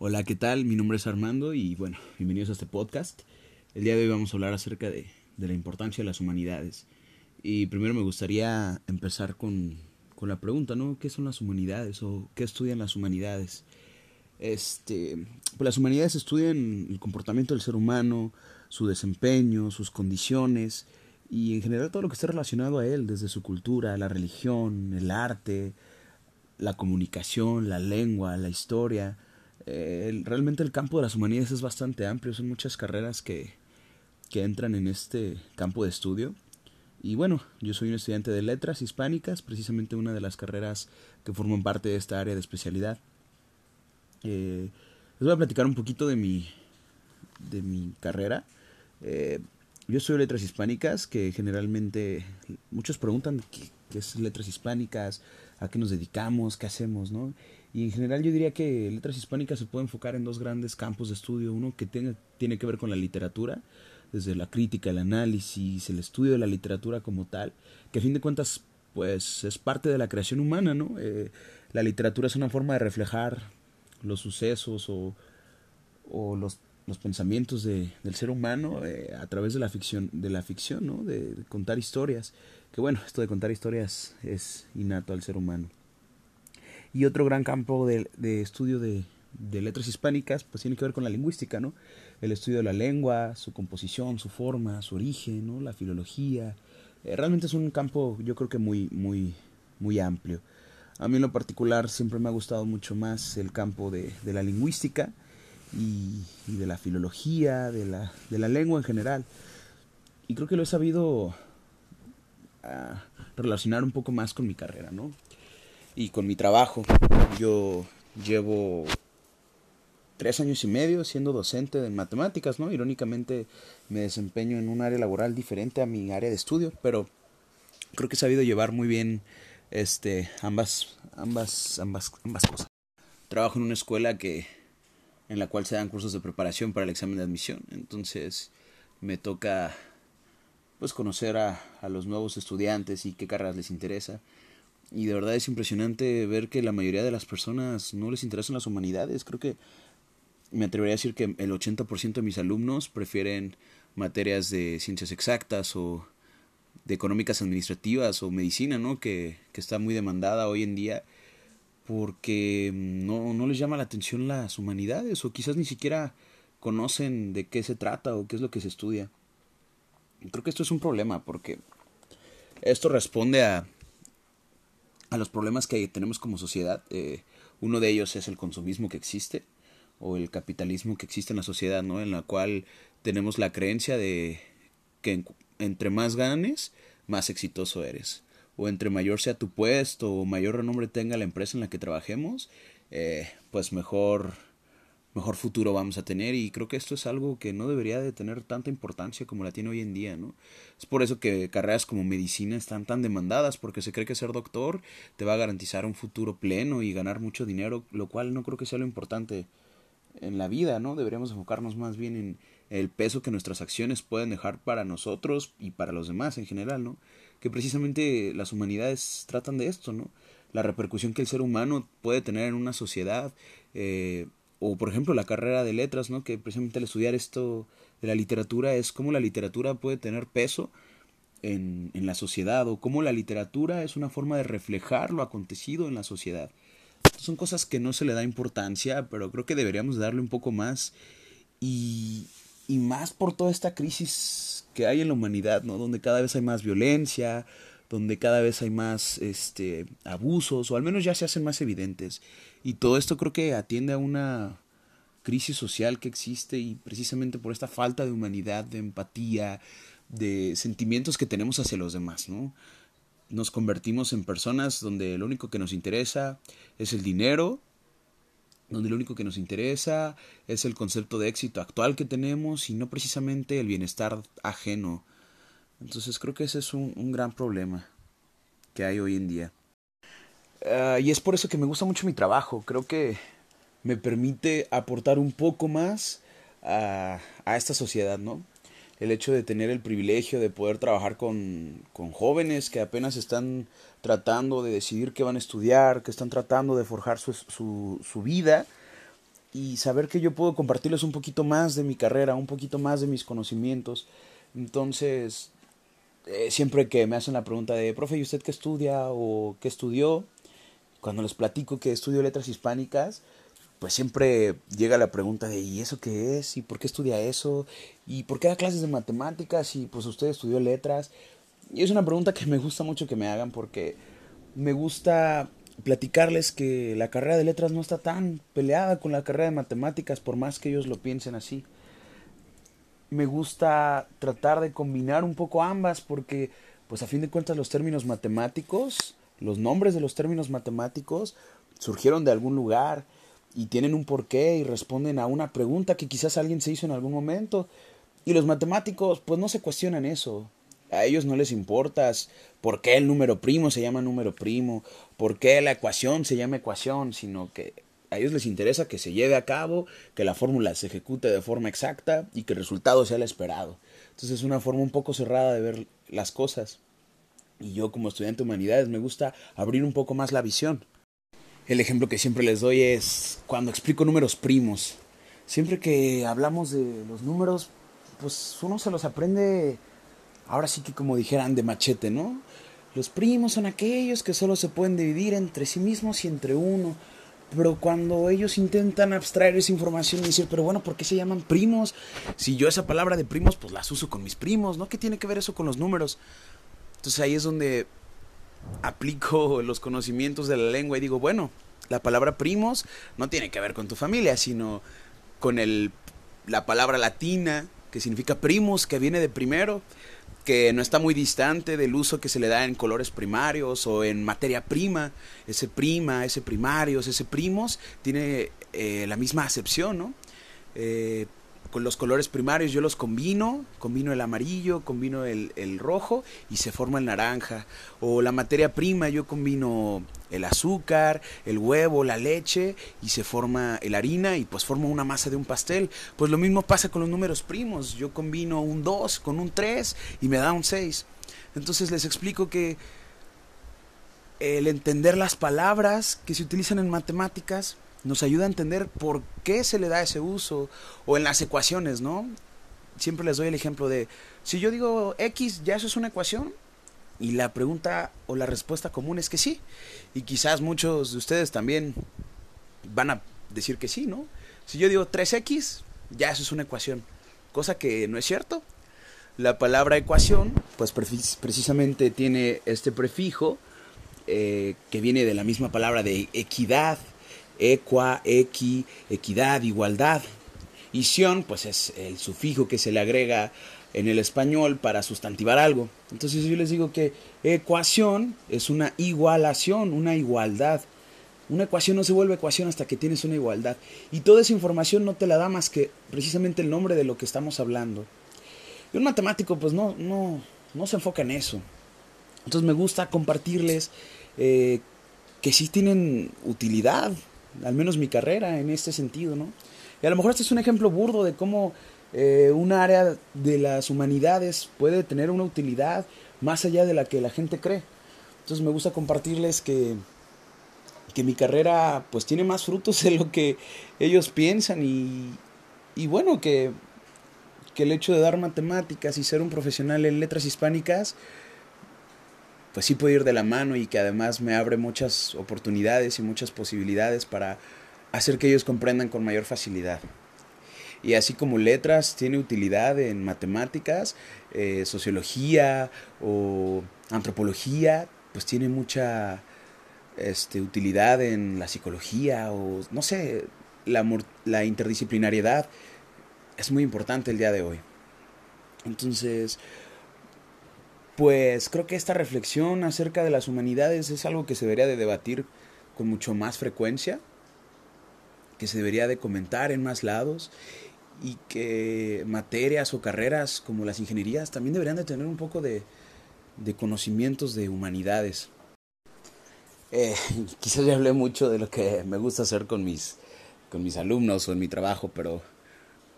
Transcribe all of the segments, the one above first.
Hola, ¿qué tal? Mi nombre es Armando y bueno, bienvenidos a este podcast. El día de hoy vamos a hablar acerca de, de la importancia de las humanidades. Y primero me gustaría empezar con, con, la pregunta, ¿no? ¿Qué son las humanidades o qué estudian las humanidades? Este, pues las humanidades estudian el comportamiento del ser humano, su desempeño, sus condiciones y en general todo lo que esté relacionado a él, desde su cultura, la religión, el arte, la comunicación, la lengua, la historia, eh, realmente el campo de las humanidades es bastante amplio, son muchas carreras que, que entran en este campo de estudio. Y bueno, yo soy un estudiante de letras hispánicas, precisamente una de las carreras que forman parte de esta área de especialidad. Eh, les voy a platicar un poquito de mi, de mi carrera. Eh, yo estudio letras hispánicas, que generalmente muchos preguntan qué, qué, es letras hispánicas, a qué nos dedicamos, qué hacemos, ¿no? Y en general yo diría que letras hispánicas se puede enfocar en dos grandes campos de estudio. Uno que tiene, tiene que ver con la literatura, desde la crítica, el análisis, el estudio de la literatura como tal, que a fin de cuentas pues es parte de la creación humana, ¿no? Eh, la literatura es una forma de reflejar los sucesos o, o los, los pensamientos de, del ser humano eh, a través de la ficción, de la ficción, ¿no? De, de contar historias. Que bueno, esto de contar historias es innato al ser humano. Y otro gran campo de, de estudio de, de, letras hispánicas, pues tiene que ver con la lingüística, ¿no? El estudio de la lengua, su composición, su forma, su origen, ¿no? La filología. Eh, realmente es un campo, yo creo que muy, muy, muy amplio. A mí en lo particular siempre me ha gustado mucho más el campo de, de la lingüística y, y, de la filología, de la, de la lengua en general. Y creo que lo he sabido uh, relacionar un poco más con mi carrera, ¿no? Y con mi trabajo. Yo llevo tres años y medio siendo docente de matemáticas, ¿no? Irónicamente me desempeño en un área laboral diferente a mi área de estudio, pero creo que he sabido llevar muy bien este ambas ambas ambas ambas cosas. Trabajo en una escuela que en la cual se dan cursos de preparación para el examen de admisión, entonces me toca pues conocer a, a los nuevos estudiantes y qué carreras les interesa y de verdad es impresionante ver que la mayoría de las personas no les interesan las humanidades. Creo que me atrevería a decir que el 80% de mis alumnos prefieren materias de ciencias exactas o de económicas administrativas o medicina, ¿no? Que, que está muy demandada hoy en día porque no, no les llama la atención las humanidades o quizás ni siquiera conocen de qué se trata o qué es lo que se estudia. Creo que esto es un problema porque esto responde a a los problemas que tenemos como sociedad. Eh, uno de ellos es el consumismo que existe o el capitalismo que existe en la sociedad, ¿no? En la cual tenemos la creencia de que entre más ganes, más exitoso eres. O entre mayor sea tu puesto o mayor renombre tenga la empresa en la que trabajemos, eh, pues mejor mejor futuro vamos a tener y creo que esto es algo que no debería de tener tanta importancia como la tiene hoy en día, ¿no? Es por eso que carreras como medicina están tan demandadas porque se cree que ser doctor te va a garantizar un futuro pleno y ganar mucho dinero, lo cual no creo que sea lo importante en la vida, ¿no? Deberíamos enfocarnos más bien en el peso que nuestras acciones pueden dejar para nosotros y para los demás en general, ¿no? Que precisamente las humanidades tratan de esto, ¿no? La repercusión que el ser humano puede tener en una sociedad, eh, o por ejemplo la carrera de letras, ¿no? Que precisamente al estudiar esto de la literatura es cómo la literatura puede tener peso en, en la sociedad o cómo la literatura es una forma de reflejar lo acontecido en la sociedad. Son cosas que no se le da importancia, pero creo que deberíamos darle un poco más y, y más por toda esta crisis que hay en la humanidad, ¿no? Donde cada vez hay más violencia, donde cada vez hay más este abusos o al menos ya se hacen más evidentes y todo esto creo que atiende a una crisis social que existe y precisamente por esta falta de humanidad, de empatía, de sentimientos que tenemos hacia los demás, ¿no? Nos convertimos en personas donde lo único que nos interesa es el dinero, donde lo único que nos interesa es el concepto de éxito actual que tenemos y no precisamente el bienestar ajeno. Entonces creo que ese es un, un gran problema que hay hoy en día. Uh, y es por eso que me gusta mucho mi trabajo. Creo que me permite aportar un poco más a, a, esta sociedad, ¿no? El hecho de tener el privilegio de poder trabajar con, con jóvenes que apenas están tratando de decidir qué van a estudiar, que están tratando de forjar su, su, su vida. y saber que yo puedo compartirles un poquito más de mi carrera, un poquito más de mis conocimientos. Entonces, eh, siempre que me hacen la pregunta de, profe, ¿y usted qué estudia o qué estudió? Cuando les platico que estudio letras hispánicas, pues siempre llega la pregunta de ¿y eso qué es? ¿y por qué estudia eso? ¿y por qué da clases de matemáticas? y pues usted estudió letras. Y es una pregunta que me gusta mucho que me hagan porque me gusta platicarles que la carrera de letras no está tan peleada con la carrera de matemáticas por más que ellos lo piensen así. Me gusta tratar de combinar un poco ambas porque pues a fin de cuentas los términos matemáticos, los nombres de los términos matemáticos surgieron de algún lugar y tienen un porqué y responden a una pregunta que quizás alguien se hizo en algún momento. Y los matemáticos pues no se cuestionan eso. A ellos no les importa por qué el número primo se llama número primo, por qué la ecuación se llama ecuación, sino que a ellos les interesa que se lleve a cabo, que la fórmula se ejecute de forma exacta y que el resultado sea el esperado. Entonces es una forma un poco cerrada de ver las cosas. Y yo como estudiante de humanidades me gusta abrir un poco más la visión. El ejemplo que siempre les doy es cuando explico números primos. Siempre que hablamos de los números, pues uno se los aprende, ahora sí que como dijeran, de machete, ¿no? Los primos son aquellos que solo se pueden dividir entre sí mismos y entre uno. Pero cuando ellos intentan abstraer esa información y decir, pero bueno, ¿por qué se llaman primos? Si yo esa palabra de primos, pues las uso con mis primos, ¿no? ¿Qué tiene que ver eso con los números? Entonces ahí es donde aplico los conocimientos de la lengua y digo, bueno, la palabra primos no tiene que ver con tu familia, sino con el, la palabra latina que significa primus, que viene de primero, que no está muy distante del uso que se le da en colores primarios o en materia prima. Ese prima, ese primarios, ese primos, tiene eh, la misma acepción, ¿no? Eh, con los colores primarios yo los combino, combino el amarillo, combino el, el, rojo y se forma el naranja. O la materia prima yo combino el azúcar, el huevo, la leche y se forma la harina y pues formo una masa de un pastel. Pues lo mismo pasa con los números primos. Yo combino un 2 con un 3 y me da un 6. Entonces les explico que el entender las palabras que se utilizan en matemáticas nos ayuda a entender por qué se le da ese uso o en las ecuaciones, ¿no? Siempre les doy el ejemplo de, si yo digo X, ¿ya eso es una ecuación? Y la pregunta o la respuesta común es que sí. Y quizás muchos de ustedes también van a decir que sí, ¿no? Si yo digo 3X, ya eso es una ecuación. Cosa que no es cierto. La palabra ecuación, pues precisamente tiene este prefijo eh, que viene de la misma palabra de equidad, equa, equi, equidad, igualdad. Y sion, pues es el sufijo que se le agrega en el español para sustantivar algo. Entonces yo les digo que ecuación es una igualación, una igualdad. Una ecuación no se vuelve ecuación hasta que tienes una igualdad. Y toda esa información no te la da más que precisamente el nombre de lo que estamos hablando. Y un matemático pues no, no, no se enfoca en eso. Entonces me gusta compartirles eh, que sí tienen utilidad al menos mi carrera en este sentido, ¿no? Y a lo mejor este es un ejemplo burdo de cómo eh, un área de las humanidades puede tener una utilidad más allá de la que la gente cree. Entonces me gusta compartirles que, que mi carrera pues tiene más frutos de lo que ellos piensan y, y bueno, que, que el hecho de dar matemáticas y ser un profesional en letras hispánicas pues sí puede ir de la mano y que además me abre muchas oportunidades y muchas posibilidades para hacer que ellos comprendan con mayor facilidad. Y así como letras tiene utilidad en matemáticas, eh, sociología o antropología, pues tiene mucha este, utilidad en la psicología o no sé, la, la interdisciplinariedad es muy importante el día de hoy. Entonces, pues creo que esta reflexión acerca de las humanidades es algo que se debería de debatir con mucho más frecuencia, que se debería de comentar en más lados y que materias o carreras como las ingenierías también deberían de tener un poco de, de conocimientos de humanidades. Eh, quizás ya hablé mucho de lo que me gusta hacer con mis, con mis alumnos o en mi trabajo, pero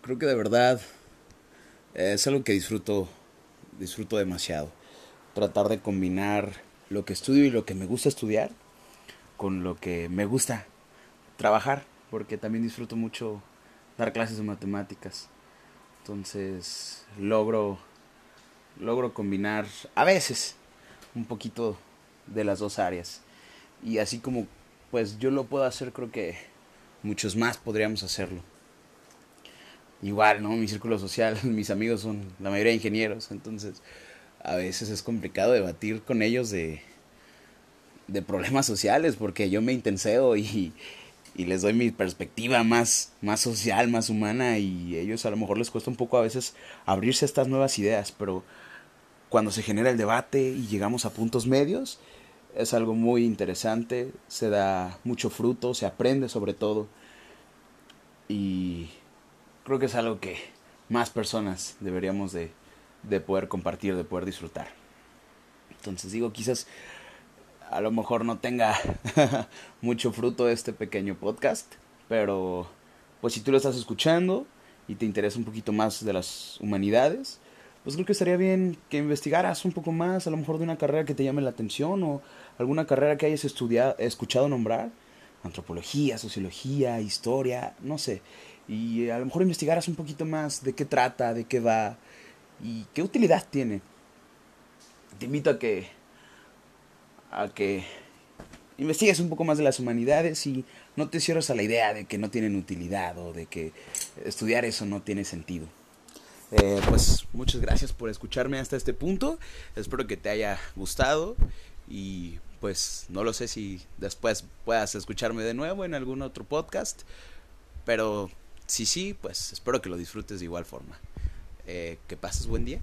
creo que de verdad es algo que disfruto, disfruto demasiado tratar de combinar lo que estudio y lo que me gusta estudiar con lo que me gusta trabajar. porque también disfruto mucho dar clases de matemáticas. Entonces logro, logro combinar a veces un poquito de las dos áreas. Y así como pues yo lo puedo hacer, creo que muchos más podríamos hacerlo. Igual, ¿no? Mi círculo social, mis amigos son la mayoría ingenieros, entonces a veces es complicado debatir con ellos de, de problemas sociales porque yo me intenseo y, y les doy mi perspectiva más, más social, más humana y ellos a lo mejor les cuesta un poco a veces abrirse a estas nuevas ideas, pero cuando se genera el debate y llegamos a puntos medios, es algo muy interesante, se da mucho fruto, se aprende sobre todo y creo que es algo que más personas deberíamos de, de poder compartir, de poder disfrutar. Entonces digo, quizás a lo mejor no tenga mucho fruto este pequeño podcast, pero pues si tú lo estás escuchando y te interesa un poquito más de las humanidades, pues creo que estaría bien que investigaras un poco más, a lo mejor de una carrera que te llame la atención o alguna carrera que hayas escuchado nombrar, antropología, sociología, historia, no sé, y a lo mejor investigaras un poquito más de qué trata, de qué va y qué utilidad tiene. Te invito a que a que investigues un poco más de las humanidades y no te cierres a la idea de que no tienen utilidad o de que estudiar eso no tiene sentido. Eh, pues muchas gracias por escucharme hasta este punto. Espero que te haya gustado y pues no lo sé si después puedas escucharme de nuevo en algún otro podcast, pero si sí, pues espero que lo disfrutes de igual forma. Eh, que pases buen día.